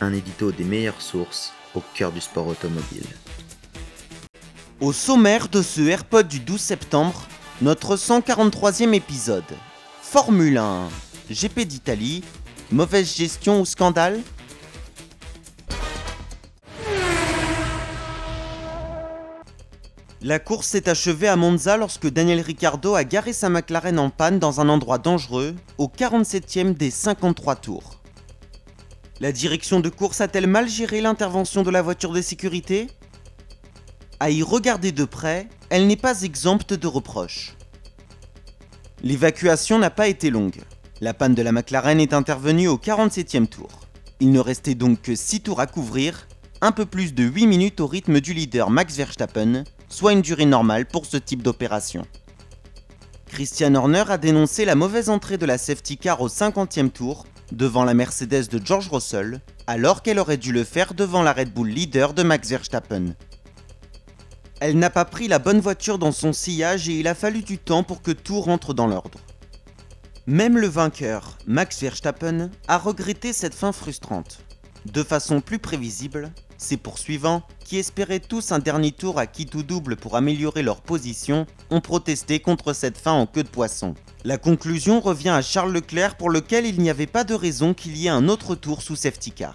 Un édito des meilleures sources au cœur du sport automobile. Au sommaire de ce AirPod du 12 septembre, notre 143e épisode. Formule 1, GP d'Italie, mauvaise gestion ou scandale? La course s'est achevée à Monza lorsque Daniel Ricciardo a garé sa McLaren en panne dans un endroit dangereux, au 47e des 53 tours. La direction de course a-t-elle mal géré l'intervention de la voiture de sécurité? À y regarder de près, elle n'est pas exempte de reproches. L'évacuation n'a pas été longue. La panne de la McLaren est intervenue au 47e tour. Il ne restait donc que 6 tours à couvrir, un peu plus de 8 minutes au rythme du leader Max Verstappen, soit une durée normale pour ce type d'opération. Christian Horner a dénoncé la mauvaise entrée de la safety car au 50e tour devant la Mercedes de George Russell, alors qu'elle aurait dû le faire devant la Red Bull leader de Max Verstappen. Elle n'a pas pris la bonne voiture dans son sillage et il a fallu du temps pour que tout rentre dans l'ordre. Même le vainqueur, Max Verstappen, a regretté cette fin frustrante. De façon plus prévisible, ses poursuivants, qui espéraient tous un dernier tour à qui tout double pour améliorer leur position, ont protesté contre cette fin en queue de poisson. La conclusion revient à Charles Leclerc pour lequel il n'y avait pas de raison qu'il y ait un autre tour sous safety car.